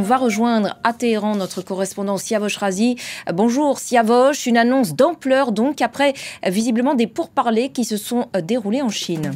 On va rejoindre à Téhéran notre correspondant Siavosh Razi. Bonjour Siavosh, une annonce d'ampleur donc après visiblement des pourparlers qui se sont déroulés en Chine.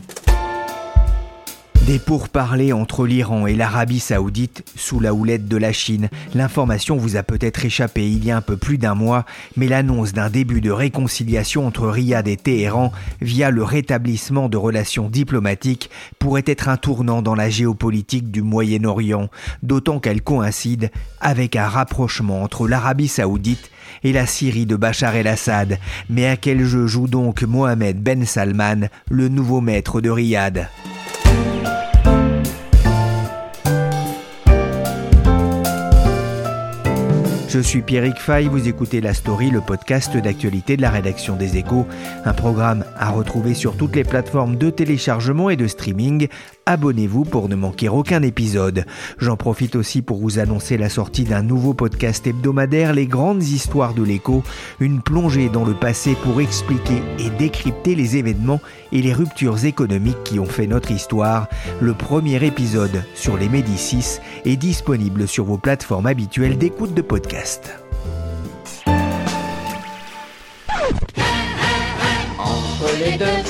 Des pourparlers entre l'Iran et l'Arabie saoudite sous la houlette de la Chine. L'information vous a peut-être échappé il y a un peu plus d'un mois, mais l'annonce d'un début de réconciliation entre Riyad et Téhéran via le rétablissement de relations diplomatiques pourrait être un tournant dans la géopolitique du Moyen-Orient, d'autant qu'elle coïncide avec un rapprochement entre l'Arabie saoudite et la Syrie de Bachar el-Assad. Mais à quel jeu joue donc Mohamed Ben Salman, le nouveau maître de Riyad? Je suis Pierrick Fay, vous écoutez La Story, le podcast d'actualité de la rédaction des Échos, un programme à retrouver sur toutes les plateformes de téléchargement et de streaming. Abonnez-vous pour ne manquer aucun épisode. J'en profite aussi pour vous annoncer la sortie d'un nouveau podcast hebdomadaire, Les grandes histoires de l'écho, une plongée dans le passé pour expliquer et décrypter les événements et les ruptures économiques qui ont fait notre histoire. Le premier épisode sur les Médicis est disponible sur vos plateformes habituelles d'écoute de podcast. Entre les deux,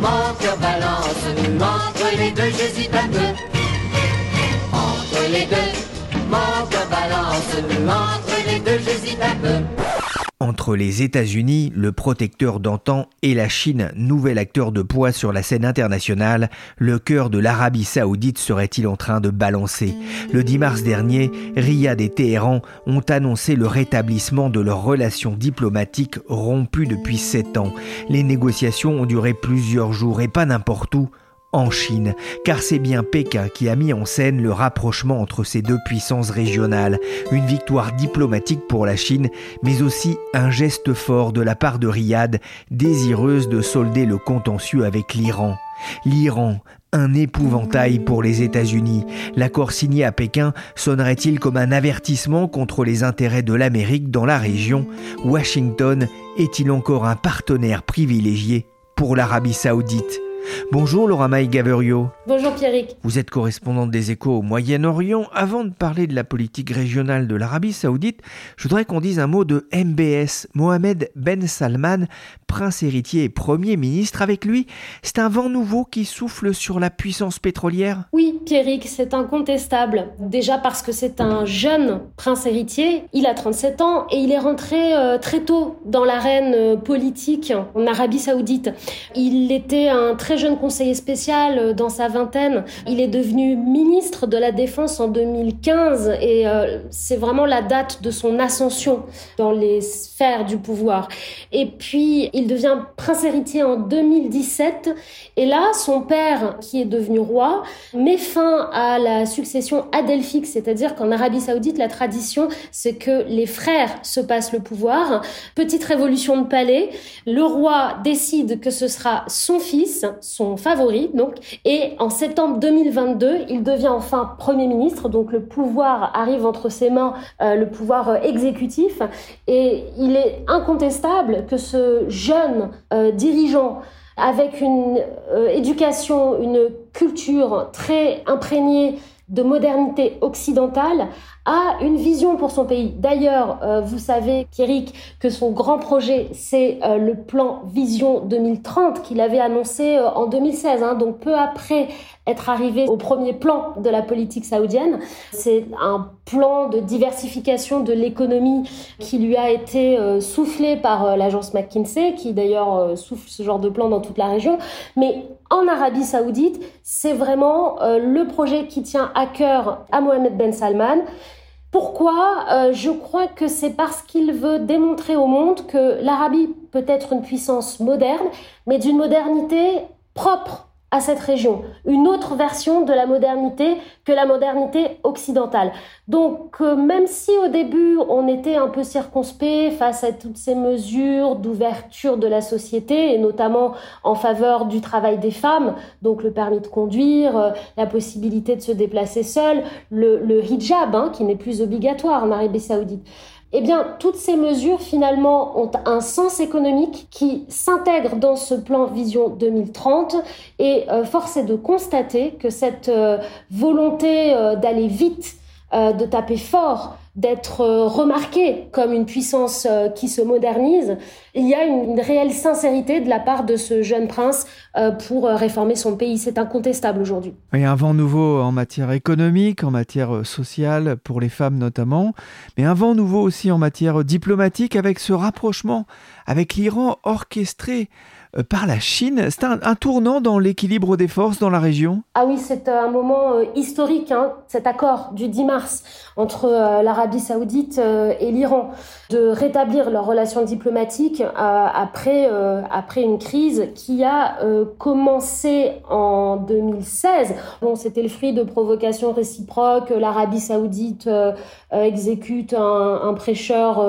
mon cœur balance. Entre les deux, j'hésite un peu. Entre les deux, mon cœur balance. Entre les deux, j'hésite un peu. Entre les États-Unis, le protecteur d'antan, et la Chine, nouvel acteur de poids sur la scène internationale, le cœur de l'Arabie saoudite serait-il en train de balancer? Le 10 mars dernier, Riyad et Téhéran ont annoncé le rétablissement de leurs relations diplomatiques rompues depuis sept ans. Les négociations ont duré plusieurs jours et pas n'importe où, en Chine, car c'est bien Pékin qui a mis en scène le rapprochement entre ces deux puissances régionales, une victoire diplomatique pour la Chine, mais aussi un geste fort de la part de Riyad, désireuse de solder le contentieux avec l'Iran. L'Iran, un épouvantail pour les États-Unis. L'accord signé à Pékin sonnerait-il comme un avertissement contre les intérêts de l'Amérique dans la région? Washington est-il encore un partenaire privilégié pour l'Arabie saoudite? Bonjour Laura Maï Gaverio. Bonjour Pierrick. Vous êtes correspondante des échos au Moyen-Orient. Avant de parler de la politique régionale de l'Arabie saoudite, je voudrais qu'on dise un mot de MBS, Mohamed Ben Salman, prince héritier et premier ministre. Avec lui, c'est un vent nouveau qui souffle sur la puissance pétrolière Oui, Pierrick, c'est incontestable. Déjà parce que c'est un jeune prince héritier. Il a 37 ans et il est rentré euh, très tôt dans l'arène euh, politique en Arabie saoudite. Il était un très jeune conseiller spécial euh, dans sa vingtaine. Il est devenu ministre de la Défense en 2015 et euh, c'est vraiment la date de son ascension dans les sphères du pouvoir. Et puis, il devient prince héritier en 2017 et là, son père, qui est devenu roi, met fin à la succession adelphique, c'est-à-dire qu'en Arabie saoudite, la tradition, c'est que les frères se passent le pouvoir. Petite révolution de palais, le roi décide que ce sera son fils, son favori, donc, et en septembre 2022, il devient enfin Premier ministre, donc le pouvoir arrive entre ses mains, euh, le pouvoir euh, exécutif, et il est incontestable que ce jeune euh, dirigeant avec une éducation, une culture très imprégnée de modernité occidentale, a une vision pour son pays. D'ailleurs, euh, vous savez, Pierrick, que son grand projet, c'est euh, le plan Vision 2030 qu'il avait annoncé euh, en 2016, hein, donc peu après être arrivé au premier plan de la politique saoudienne. C'est un plan de diversification de l'économie qui lui a été soufflé par l'agence McKinsey, qui d'ailleurs souffle ce genre de plan dans toute la région. Mais en Arabie saoudite, c'est vraiment le projet qui tient à cœur à Mohamed Ben Salman. Pourquoi euh, Je crois que c'est parce qu'il veut démontrer au monde que l'Arabie peut être une puissance moderne, mais d'une modernité propre à cette région, une autre version de la modernité que la modernité occidentale. Donc euh, même si au début on était un peu circonspect face à toutes ces mesures d'ouverture de la société et notamment en faveur du travail des femmes, donc le permis de conduire, euh, la possibilité de se déplacer seul, le, hijab hein, qui n'est plus obligatoire en Arabie saoudite, eh bien, toutes ces mesures, finalement, ont un sens économique qui s'intègre dans ce plan Vision 2030. Et euh, force est de constater que cette euh, volonté euh, d'aller vite, de taper fort, d'être euh, remarqué comme une puissance euh, qui se modernise, il y a une, réelle sincérité de la part de ce jeune prince euh, pour réformer son pays. C'est incontestable aujourd'hui. Il y a un vent nouveau en matière économique, en matière sociale, pour les femmes notamment, mais un vent nouveau aussi en matière diplomatique avec ce rapprochement avec l'Iran orchestré euh, par la Chine. C'est un, tournant dans l'équilibre des forces dans la région? Ah oui, c'est un moment euh, historique, hein, cet accord du 10 mars entre euh, l'Arabie saoudite et l'Iran, de rétablir leurs relations diplomatiques après, après une crise qui a commencé en 2016. Bon, c'était le fruit de provocations réciproques. L'Arabie saoudite exécute un, un prêcheur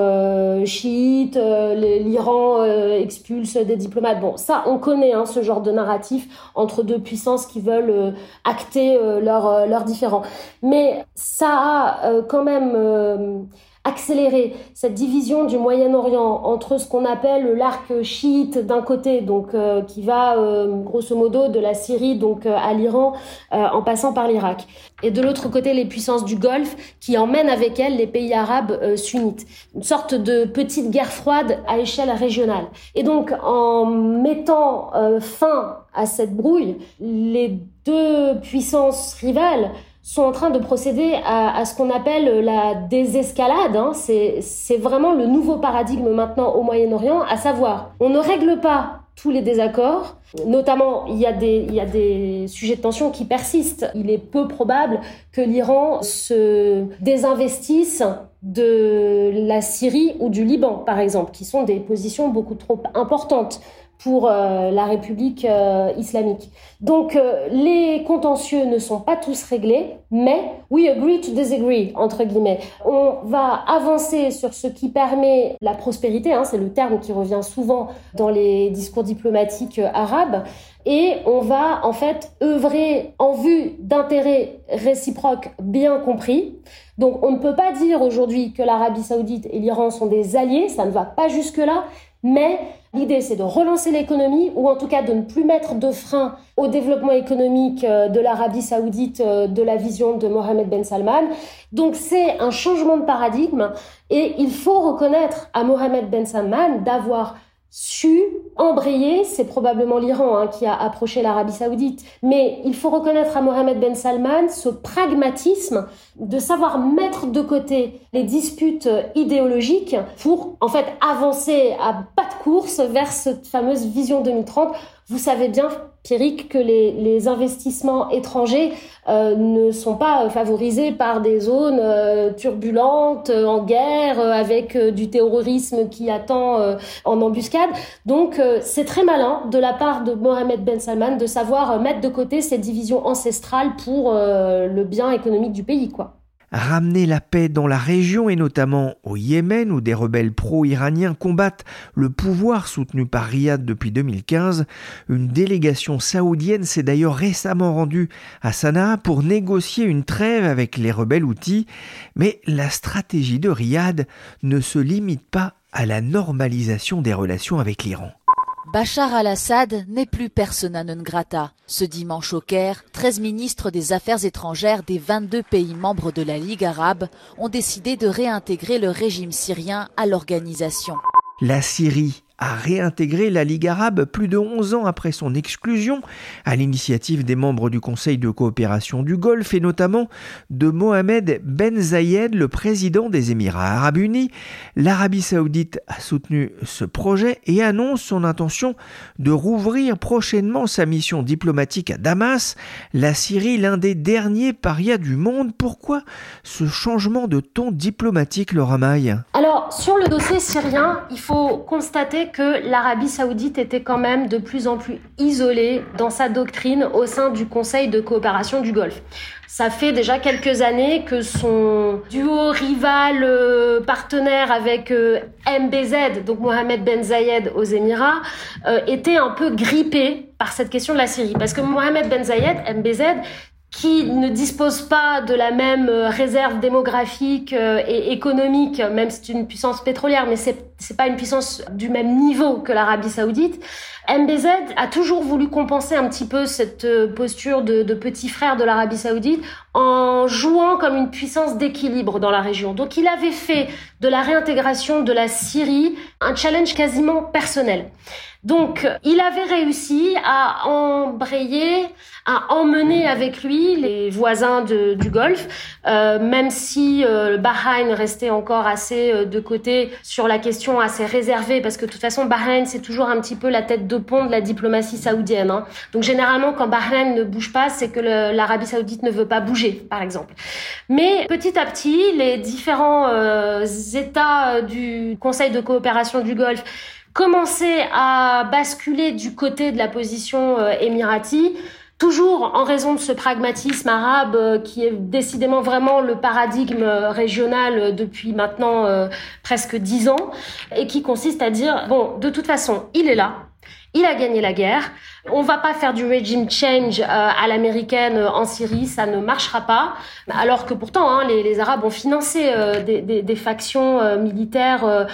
chiite, l'Iran expulse des diplomates. Bon, ça, on connaît hein, ce genre de narratif entre deux puissances qui veulent euh, acter euh, leurs euh, leur différends. Mais ça a quand même accélérer cette division du Moyen-Orient entre ce qu'on appelle l'arc chiite d'un côté, donc euh, qui va euh, grosso modo de la Syrie donc euh, à l'Iran en passant par l'Irak, et de l'autre côté les puissances du Golfe qui emmènent avec elles les pays arabes sunnites, une sorte de petite guerre froide à échelle régionale. Et donc en mettant fin à cette brouille, les deux puissances rivales sont en train de procéder à, ce qu'on appelle la désescalade. Hein. C'est vraiment le nouveau paradigme maintenant au Moyen-Orient, à savoir, on ne règle pas tous les désaccords. Notamment, il y a des sujets de tension qui persistent. Il est peu probable que l'Iran se désinvestisse de la Syrie ou du Liban, par exemple, qui sont des positions beaucoup trop importantes pour euh, la République euh, islamique. Donc euh, les contentieux ne sont pas tous réglés, mais we agree to disagree entre guillemets. On va avancer sur ce qui permet la prospérité, hein, c'est le terme qui revient souvent dans les discours diplomatiques arabes, et on va en fait œuvrer en vue d'intérêts réciproques bien compris. Donc on ne peut pas dire aujourd'hui que l'Arabie saoudite et l'Iran sont des alliés, ça ne va pas jusque-là, mais l'idée, c'est de relancer l'économie, ou en tout cas de ne plus mettre de frein au développement économique euh, de l'Arabie saoudite euh, de la vision de Mohamed Ben Salman. Donc c'est un changement de paradigme, et il faut reconnaître à Mohamed Ben Salman d'avoir su embrayer, c'est probablement l'Iran hein, qui a approché l'Arabie saoudite, mais il faut reconnaître à Mohamed Ben Salman ce pragmatisme de savoir mettre de côté les disputes idéologiques pour en fait avancer à pas de course vers cette fameuse vision 2030. Vous savez bien Pierrick, que les, investissements étrangers euh, ne sont pas favorisés par des zones euh, turbulentes, euh, en guerre, avec du terrorisme qui attend en embuscade. Donc c'est très malin de la part de Mohamed Ben Salman de savoir mettre de côté cette division ancestrale pour le bien économique du pays, quoi ramener la paix dans la région et notamment au Yémen où des rebelles pro-iraniens combattent le pouvoir soutenu par Riyad depuis 2015. Une délégation saoudienne s'est d'ailleurs récemment rendue à Sanaa pour négocier une trêve avec les rebelles outils, mais la stratégie de Riyad ne se limite pas à la normalisation des relations avec l'Iran. Bachar al-Assad n'est plus persona non grata. Ce dimanche au Caire, 13 ministres des Affaires étrangères des 22 pays membres de la Ligue arabe ont décidé de réintégrer le régime syrien à l'organisation. La Syrie a réintégré la Ligue arabe plus de 11 ans après son exclusion, à l'initiative des membres du Conseil de coopération du Golfe et notamment de Mohamed Ben Zayed, le président des Émirats arabes unis. L'Arabie saoudite a soutenu ce projet et annonce son intention de rouvrir prochainement sa mission diplomatique à Damas, la Syrie l'un des derniers parias du monde. Pourquoi ce changement de ton diplomatique, le Ramaï Alors, sur le dossier syrien, il faut constater que l'Arabie saoudite était quand même de plus en plus isolée dans sa doctrine au sein du Conseil de coopération du Golfe. Ça fait déjà quelques années que son duo rival euh, partenaire avec euh, MBZ, donc Mohamed Ben Zayed aux Émirats, euh, était un peu grippé par cette question de la Syrie. Parce que Mohamed Ben Zayed, MBZ, qui ne dispose pas de la même réserve démographique et économique, même si c'est une puissance pétrolière, mais c'est c'est pas une puissance du même niveau que l'Arabie Saoudite. MBZ a toujours voulu compenser un petit peu cette euh, posture de petit frère de l'Arabie Saoudite en jouant comme une puissance d'équilibre dans la région. Donc il avait fait de la réintégration de la Syrie un challenge quasiment personnel. Donc, il avait réussi à embrayer, à emmener avec lui les voisins du Golfe, euh, même si euh, le Bahreïn restait encore assez euh, de côté sur la question assez réservée, parce que de toute façon, Bahreïn, c'est toujours un petit peu la tête de pont de la diplomatie saoudienne. Hein. Donc, généralement, quand Bahreïn ne bouge pas, c'est que l'Arabie saoudite ne veut pas bouger, par exemple. Mais petit à petit, les différents États du Conseil de coopération du Golfe commencer à basculer du côté de la position euh, émirati, toujours en raison de ce pragmatisme arabe euh, qui est décidément vraiment le paradigme régional euh, depuis maintenant presque dix ans, et qui consiste à dire, bon, de toute façon, il est là, il a gagné la guerre. On va pas faire du regime change euh, à l'américaine euh, en Syrie, ça ne marchera pas. Alors que pourtant, hein, les, les, Arabes ont financé euh, des, des, des, factions militaires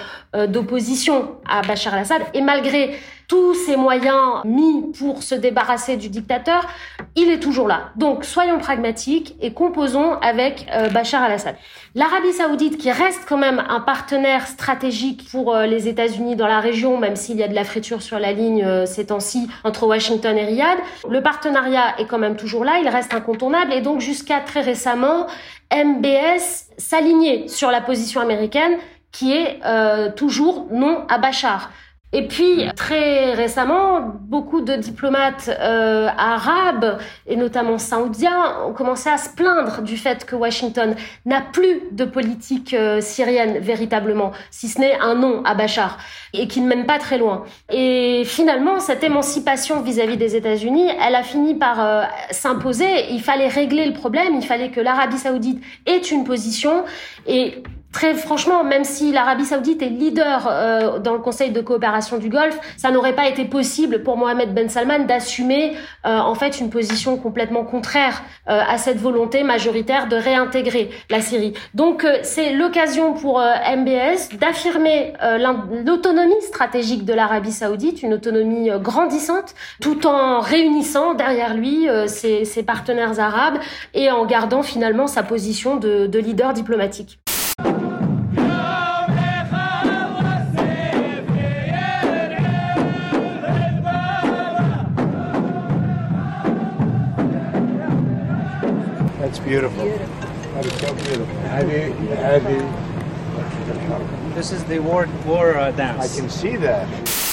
d'opposition à Bachar al-Assad. Et malgré tous ces moyens mis pour se débarrasser du dictateur, il est toujours là. Donc soyons pragmatiques et composons avec euh, Bachar al-Assad. L'Arabie saoudite, qui reste quand même un partenaire stratégique pour euh, les États-Unis dans la région, même s'il y a de la friture sur la ligne euh, ces temps-ci entre Washington et Riyad, le partenariat est quand même toujours là, il reste incontournable et donc jusqu'à très récemment, MBS s'alignait sur la position américaine qui est toujours non à Bachar. Et puis très récemment, beaucoup de diplomates euh, arabes et notamment saoudiens ont commencé à se plaindre du fait que Washington n'a plus de politique euh, syrienne véritablement, si ce n'est un nom à Bachar, et qui ne mène pas très loin. Et finalement, cette émancipation vis-à-vis des États-Unis, elle a fini par euh, s'imposer. Il fallait régler le problème, il fallait que l'Arabie saoudite ait une position et Très franchement, même si l'Arabie saoudite est leader euh, dans le Conseil de coopération du Golfe, ça n'aurait pas été possible pour Mohamed Ben Salman d'assumer euh, en fait une position complètement contraire euh, à cette volonté majoritaire de réintégrer la Syrie. Donc c'est l'occasion pour MBS d'affirmer l'autonomie stratégique de l'Arabie saoudite, une autonomie grandissante, tout en réunissant derrière lui ses, ses, partenaires arabes et en gardant finalement sa position de, de leader diplomatique.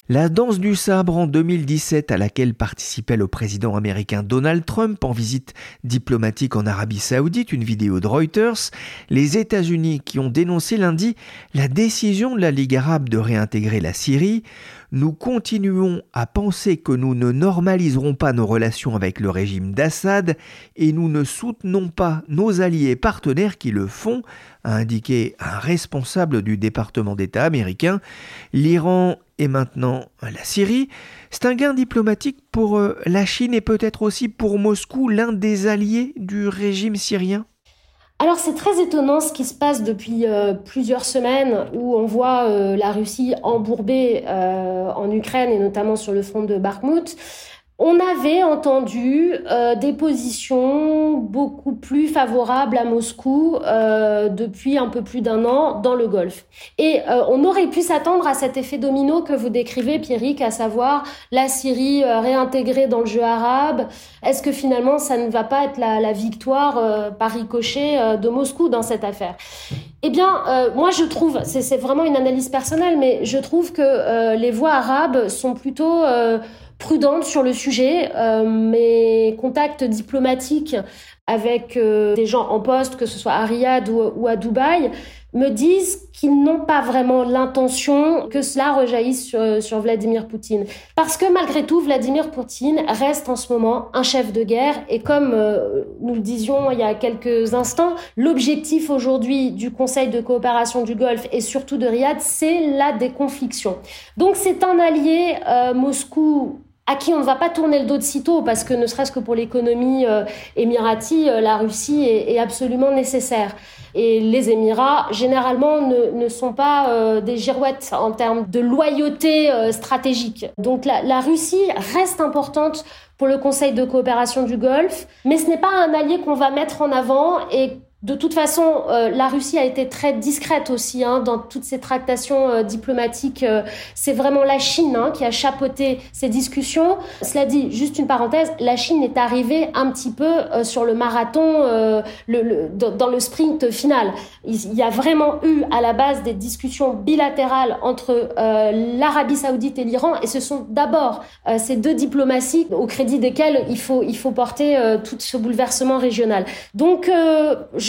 La danse du sabre en 2017 à laquelle participait le président américain Donald Trump en visite diplomatique en Arabie saoudite, une vidéo de Reuters, les États-Unis qui ont dénoncé lundi la décision de la Ligue arabe de réintégrer la Syrie, nous continuons à penser que nous ne normaliserons pas nos relations avec le régime d'Assad et nous ne soutenons pas nos alliés partenaires qui le font, a indiqué un responsable du département d'État américain. L'Iran et maintenant la Syrie. C'est un gain diplomatique pour euh, la Chine et peut-être aussi pour Moscou, l'un des alliés du régime syrien? Alors c'est très étonnant ce qui se passe depuis euh, plusieurs semaines où on voit euh, la Russie embourbée en Ukraine et notamment sur le front de Bakhmut. On avait entendu euh, des positions beaucoup plus favorables à Moscou euh, depuis un peu plus d'un an dans le Golfe. Et euh, on aurait pu s'attendre à cet effet domino que vous décrivez, Pierrick, à savoir la Syrie réintégrée dans le jeu arabe. Est-ce que finalement ça ne va pas être la, la victoire par ricochet de Moscou dans cette affaire? Eh bien, moi je trouve, c'est vraiment une analyse personnelle, mais je trouve que les voix arabes sont plutôt prudente sur le sujet. Euh, mes contacts diplomatiques avec des gens en poste, que ce soit à Riyad ou, à Dubaï, me disent qu'ils n'ont pas vraiment l'intention que cela rejaillisse sur, Vladimir Poutine. Parce que malgré tout, Vladimir Poutine reste en ce moment un chef de guerre et comme euh, nous le disions il y a quelques instants, l'objectif aujourd'hui du Conseil de coopération du Golfe et surtout de Riyad, c'est la déconfliction. Donc c'est un allié euh, Moscou à qui on ne va pas tourner le dos de sitôt parce que ne serait-ce que pour l'économie euh, émirati, euh, la Russie est, absolument nécessaire. Et les Émirats, généralement, ne, sont pas euh, des girouettes en termes de loyauté stratégique. Donc la, la Russie reste importante pour le Conseil de coopération du Golfe, mais ce n'est pas un allié qu'on va mettre en avant et de toute façon, euh, la Russie a été très discrète aussi hein, dans toutes ces tractations euh, diplomatiques. Euh, c'est vraiment la Chine hein, qui a chapeauté ces discussions. Cela dit, juste une parenthèse, la Chine est arrivée un petit peu sur le marathon, dans le sprint final. Il y a vraiment eu à la base des discussions bilatérales entre l'Arabie saoudite et l'Iran, et ce sont d'abord ces deux diplomaties au crédit desquelles il faut, il faut porter tout ce bouleversement régional. Donc,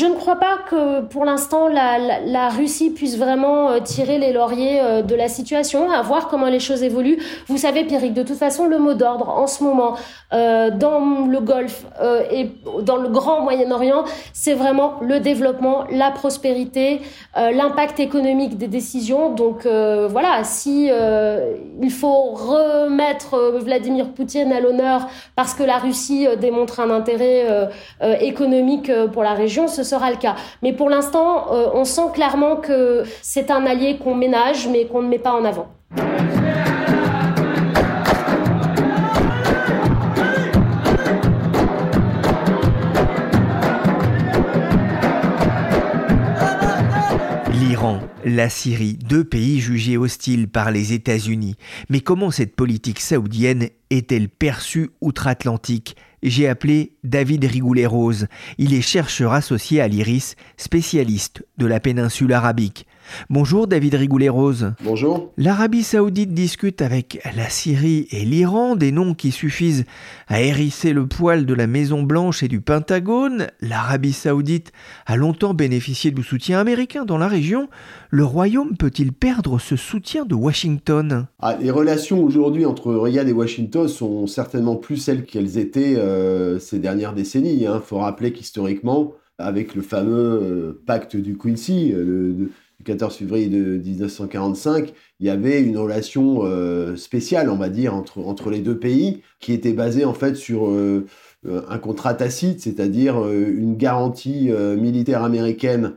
ne crois pas que pour l'instant la, Russie puisse vraiment euh, tirer les lauriers euh, de la situation, à voir comment les choses évoluent. Vous savez, Pierrick, de toute façon, le mot d'ordre en ce moment euh, dans le Golfe et dans le grand Moyen-Orient, c'est vraiment le développement, la prospérité, l'impact économique des décisions. Donc voilà, si il faut remettre Vladimir Poutine à l'honneur parce que la Russie démontre un intérêt économique pour la région, ce sera le cas. Mais pour l'instant, euh, on sent clairement que c'est un allié qu'on ménage, mais qu'on ne met pas en avant. L'Iran, la Syrie, deux pays jugés hostiles par les États-Unis. Mais comment cette politique saoudienne est-elle perçue outre-Atlantique? J'ai appelé David Rigoulet-Rose. Il est chercheur associé à l'IRIS, spécialiste de la péninsule arabique. Bonjour David Rigoulet-Rose. Bonjour. L'Arabie saoudite discute avec la Syrie et l'Iran, des noms qui suffisent à hérisser le poil de la Maison-Blanche et du Pentagone. L'Arabie saoudite a longtemps bénéficié du soutien américain dans la région. Le Royaume peut-il perdre ce soutien de Washington? Ah, Les relations aujourd'hui entre Riyad et Washington sont certainement plus celles qu'elles étaient euh, ces dernières décennies. Il hein. faut rappeler qu'historiquement, avec le fameux euh, pacte du Quincy, euh, le, 14 février de 1945, il y avait une relation euh, spéciale, on va dire, entre, entre les deux pays, qui était basée en fait sur euh, euh, un contrat tacite, c'est-à-dire une garantie militaire américaine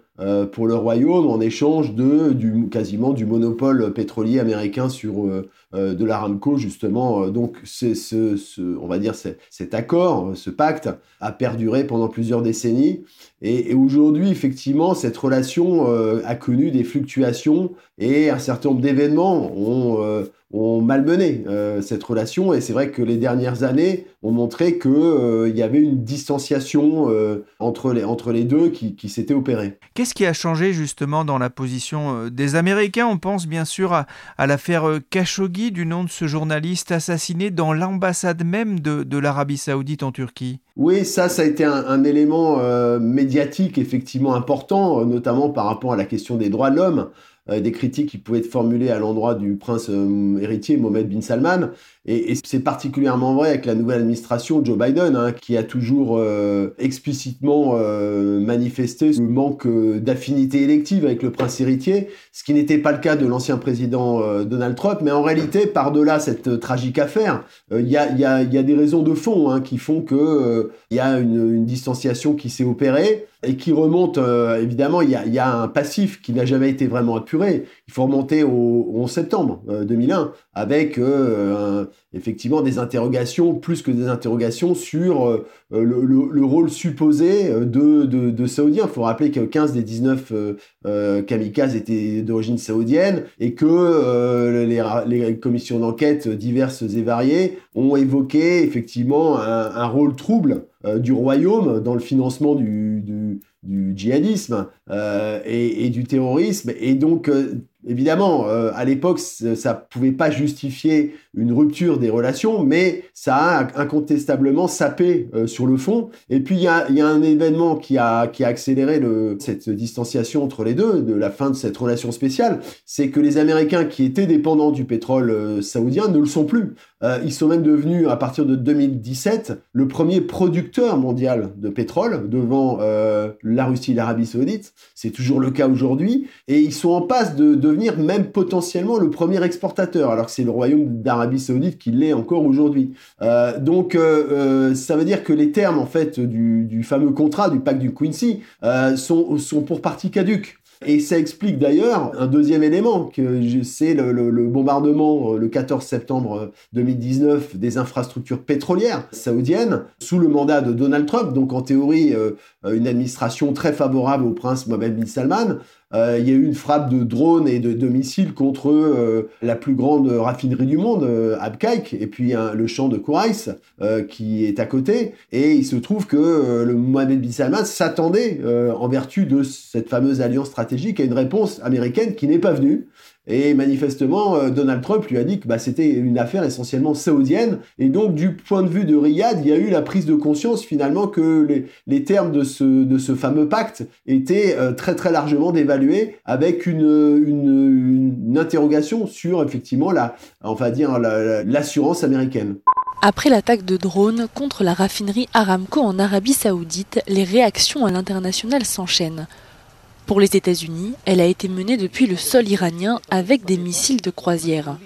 pour le royaume en échange de du, quasiment du monopole pétrolier américain sur de l'Aramco justement. Donc c'est ce, on va dire cet accord, ce pacte a perduré pendant plusieurs décennies et, aujourd'hui, effectivement, cette relation euh, a connu des fluctuations et un certain nombre d'événements ont, euh, ont malmené euh, cette relation. Et c'est vrai que les dernières années ont montré qu'il y avait une distanciation entre, les, entre les deux qui, s'était opérée. Qu'est-ce qui a changé justement dans la position des Américains? On pense bien sûr à l'affaire Khashoggi, du nom de ce journaliste assassiné dans l'ambassade même de, l'Arabie saoudite en Turquie. Oui, ça, ça a été un, élément euh, médiatique effectivement important, euh, notamment par rapport à la question des droits de l'homme. Euh, des critiques qui pouvaient être formulées à l'endroit du prince héritier Mohamed bin Salman. Et, c'est particulièrement vrai avec la nouvelle administration Joe Biden, hein, qui a toujours euh, explicitement manifesté le manque d'affinité élective avec le prince héritier, ce qui n'était pas le cas de l'ancien président Donald Trump. Mais en réalité, par-delà cette tragique affaire, il y a, des raisons de fond hein, qui font qu'il y a une, distanciation qui s'est opérée et qui remonte, euh, évidemment, il y a, un passif qui n'a jamais été vraiment apuré. Il faut remonter au, 11 septembre 2001, euh, avec euh, effectivement des interrogations, plus que des interrogations, sur le, le, rôle supposé de, de, de Saoudiens. Il faut rappeler que 15 des 19 kamikazes étaient d'origine saoudienne, et que les, commissions d'enquête diverses et variées ont évoqué effectivement un, rôle trouble euh, du royaume dans le financement du, du, djihadisme euh, et, du terrorisme. Et donc, euh, Évidemment, euh, à l'époque, ça pouvait pas justifier une rupture des relations, mais ça a incontestablement sapé euh, sur le fond. Et puis, il y a, un événement qui a, qui a accéléré cette distanciation entre les deux, de la fin de cette relation spéciale, c'est que les Américains qui étaient dépendants du pétrole euh, saoudien ne le sont plus. Euh, ils sont même devenus, à partir de 2017, le premier producteur mondial de pétrole devant la Russie et l'Arabie saoudite. C'est toujours le cas aujourd'hui. Et ils sont en passe de devenir même potentiellement le premier exportateur, alors que c'est le royaume d'Arabie saoudite qui l'est encore aujourd'hui. Euh, donc, ça veut dire que les termes, en fait, du, fameux contrat, du pacte du Quincy, sont, pour partie caduques. Et ça explique d'ailleurs un deuxième élément, que c'est le, le, bombardement euh, le 14 septembre 2019 euh, des infrastructures pétrolières saoudiennes sous le mandat de Donald Trump, donc en théorie euh, une administration très favorable au prince Mohammed bin Salman. Euh, il y a eu une frappe de drones et de, missiles contre euh, la plus grande raffinerie du monde, euh, et puis le champ de Kourais qui est à côté. Et il se trouve que le Mohamed bin Salman s'attendait, en vertu de cette fameuse alliance stratégique, à une réponse américaine qui n'est pas venue. Et manifestement, euh, Donald Trump lui a dit que bah, c'était une affaire essentiellement saoudienne. Et donc, du point de vue de Riyad, il y a eu la prise de conscience finalement que les, termes de ce, fameux pacte étaient euh, très très largement dévalués, avec une, interrogation sur effectivement la, dire l'assurance américaine. Après l'attaque de drones contre la raffinerie Aramco en Arabie Saoudite, les réactions à l'international s'enchaînent. Pour les États-Unis, elle a été menée depuis le sol iranien avec des missiles de croisière.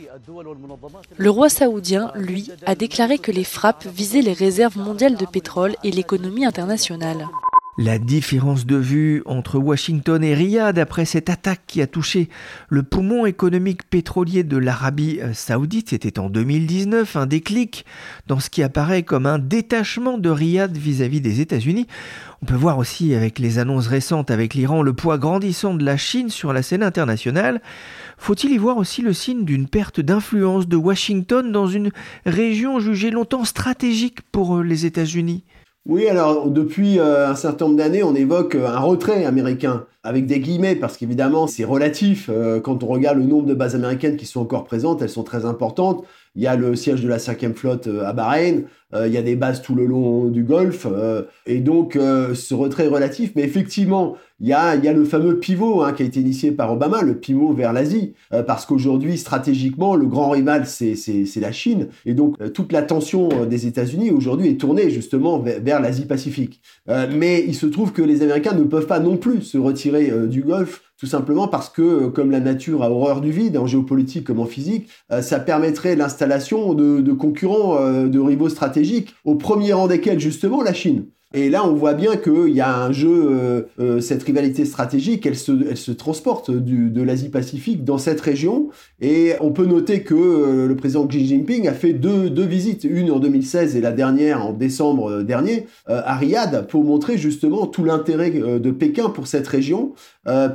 Le roi saoudien, lui, a déclaré que les frappes visaient les réserves mondiales de pétrole et l'économie internationale. La différence de vue entre Washington et Riyad après cette attaque qui a touché le poumon économique pétrolier de l'Arabie euh, saoudite, c'était en 2019, un déclic dans ce qui apparaît comme un détachement de Riyad vis-à-vis des États-Unis. On peut voir aussi avec les annonces récentes avec l'Iran le poids grandissant de la Chine sur la scène internationale. Faut-il y voir aussi le signe d'une perte d'influence de Washington dans une région jugée longtemps stratégique pour euh, les États-Unis? Oui, alors depuis euh, un certain nombre d'années, on évoque euh, un retrait américain, avec des guillemets, parce qu'évidemment, c'est relatif. Euh, quand on regarde le nombre de bases américaines qui sont encore présentes, elles sont très importantes. Il y a le siège de la 5e flotte à Bahreïn, il y a des bases tout le long du Golfe, et donc ce retrait est relatif, mais effectivement, il y a, y a le fameux pivot hein, qui a été initié par Obama, le pivot vers l'Asie, euh, parce qu'aujourd'hui, stratégiquement, le grand rival, c'est la Chine. Et donc, euh, toute l'attention euh, des États-Unis aujourd'hui est tournée justement vers, l'Asie-Pacifique. mais il se trouve que les Américains ne peuvent pas non plus se retirer du Golfe tout simplement parce que, comme la nature a horreur du vide, en géopolitique comme en physique, ça permettrait l'installation de, de, concurrents, de rivaux stratégiques, au premier rang desquels justement la Chine. Et là, on voit bien qu'il y a un jeu, euh, euh, cette rivalité stratégique, elle se, elle se transporte du, de l'Asie-Pacifique dans cette région. Et on peut noter que euh, le président Xi Jinping a fait deux, deux, visites, une en 2016 et la dernière en décembre dernier, à Riyad, pour montrer justement tout l'intérêt de Pékin pour cette région.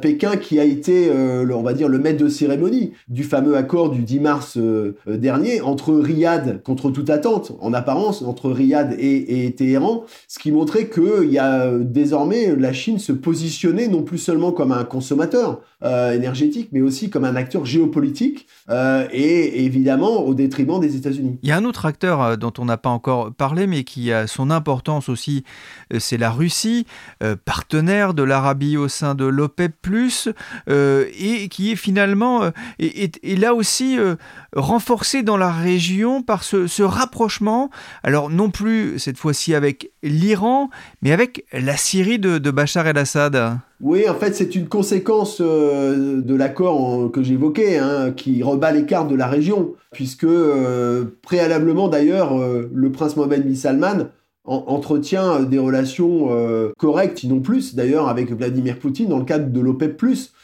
Pékin qui a été, on va dire, le maître de cérémonie du fameux accord du 10 mars dernier entre Riyad, contre toute attente, en apparence, entre Riyad et, et Téhéran, ce qui montre qu'il y a désormais la Chine se positionner non plus seulement comme un consommateur euh, énergétique, mais aussi comme un acteur géopolitique euh, et évidemment au détriment des États-Unis. Il y a un autre acteur euh, dont on n'a pas encore parlé, mais qui a son importance aussi, c'est la Russie, partenaire de l'Arabie au sein de l'OPEP+, et qui est finalement, et, là aussi renforcé dans la région par ce, ce rapprochement, alors non plus cette fois-ci avec l'Iran, mais avec la Syrie de, Bachar el-Assad. Oui, en fait, c'est une conséquence euh, de l'accord que j'évoquais, hein, qui rebat les cartes de la région, puisque euh, préalablement d'ailleurs, euh, le prince Mohamed bin Salman entretient des relations correctes, sinon plus, d'ailleurs, avec Vladimir Poutine dans le cadre de l'OPEP+.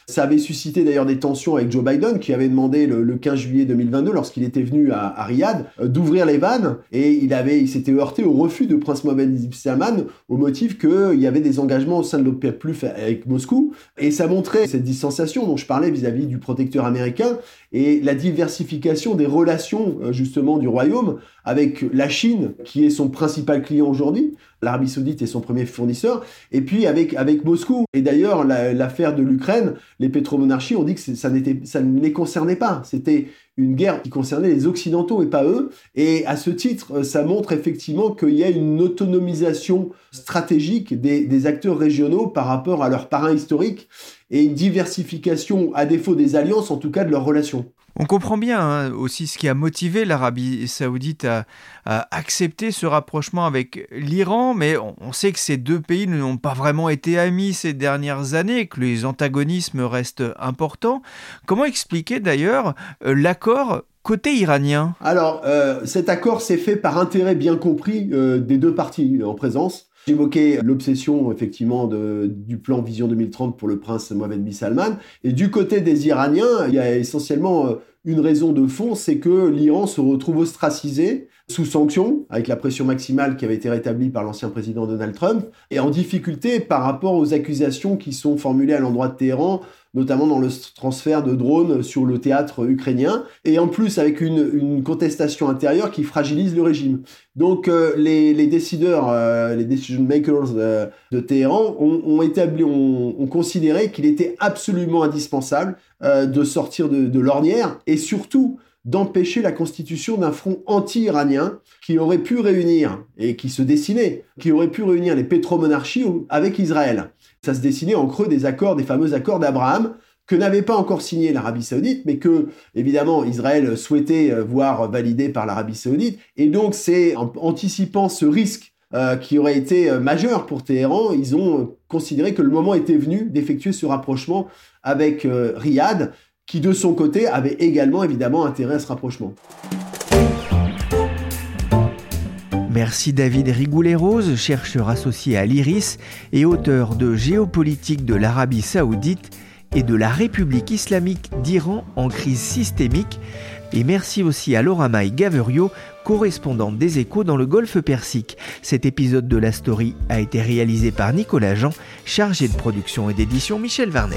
Ça avait suscité d'ailleurs des tensions avec Joe Biden qui avait demandé le, 15 juillet 2022 lorsqu'il était venu à, Riyad euh, d'ouvrir les vannes. Et il avait il s'était heurté au refus de Prince Mohamed Salman au motif qu'il y avait des engagements au sein de l'OPEP+ avec Moscou. Et ça montrait cette distanciation dont je parlais vis-à-vis du protecteur américain et la diversification des relations euh, justement du royaume avec la Chine qui est son principal client aujourd'hui. L'Arabie Saoudite est son premier fournisseur. Et puis avec, avec Moscou. Et d'ailleurs, l'affaire de l'Ukraine, les pétromonarchies ont dit que ça, ne les concernait pas. C'était une guerre qui concernait les Occidentaux et pas eux. Et à ce titre, ça montre effectivement qu'il y a une autonomisation stratégique des, des acteurs régionaux par rapport à leurs parrains historiques et une diversification, à défaut des alliances, en tout cas de leurs relations. On comprend bien hein, aussi ce qui a motivé l'Arabie saoudite à, accepter ce rapprochement avec l'Iran, mais on, sait que ces deux pays n'ont pas vraiment été amis ces dernières années, que les antagonismes restent importants. Comment expliquer d'ailleurs euh, l'accord côté iranien? Alors, euh, cet accord s'est fait par intérêt bien compris euh, des deux parties en présence. J'évoquais l'obsession effectivement du plan Vision 2030 pour le prince Mohamed bin Salman. Et du côté des Iraniens, il y a essentiellement euh, une raison de fond, c'est que l'Iran se retrouve ostracisé, sous sanction, avec la pression maximale qui avait été rétablie par l'ancien président Donald Trump, et en difficulté par rapport aux accusations qui sont formulées à l'endroit de Téhéran notamment dans le transfert de drones sur le théâtre ukrainien, et en plus avec une, contestation intérieure qui fragilise le régime. Donc euh, les, décideurs, euh, les decision makers euh, de Téhéran ont, établi, ont, considéré qu'il était absolument indispensable de sortir de, de l'ornière et surtout d'empêcher la constitution d'un front anti-iranien qui aurait pu réunir, et qui se dessinait, qui aurait pu réunir les pétromonarchies avec Israël ça se dessinait en creux des accords, des fameux accords d'Abraham, que n'avait pas encore signé l'Arabie saoudite, mais que, évidemment, Israël souhaitait euh, voir validé par l'Arabie saoudite. Et donc, c'est en anticipant ce risque euh, qui aurait été euh, majeur pour Téhéran, ils ont considéré que le moment était venu d'effectuer ce rapprochement avec Riyad, qui de son côté avait également évidemment intérêt à ce rapprochement. Merci David Rigoulet-Rose, chercheur associé à l'IRIS et auteur de Géopolitique de l'Arabie saoudite et de la République islamique d'Iran en crise systémique. Et merci aussi à Laura Maï Gaverio, correspondante des échos dans le Golfe Persique. Cet épisode de la story a été réalisé par Nicolas Jean, chargé de production et d'édition Michel Varnet.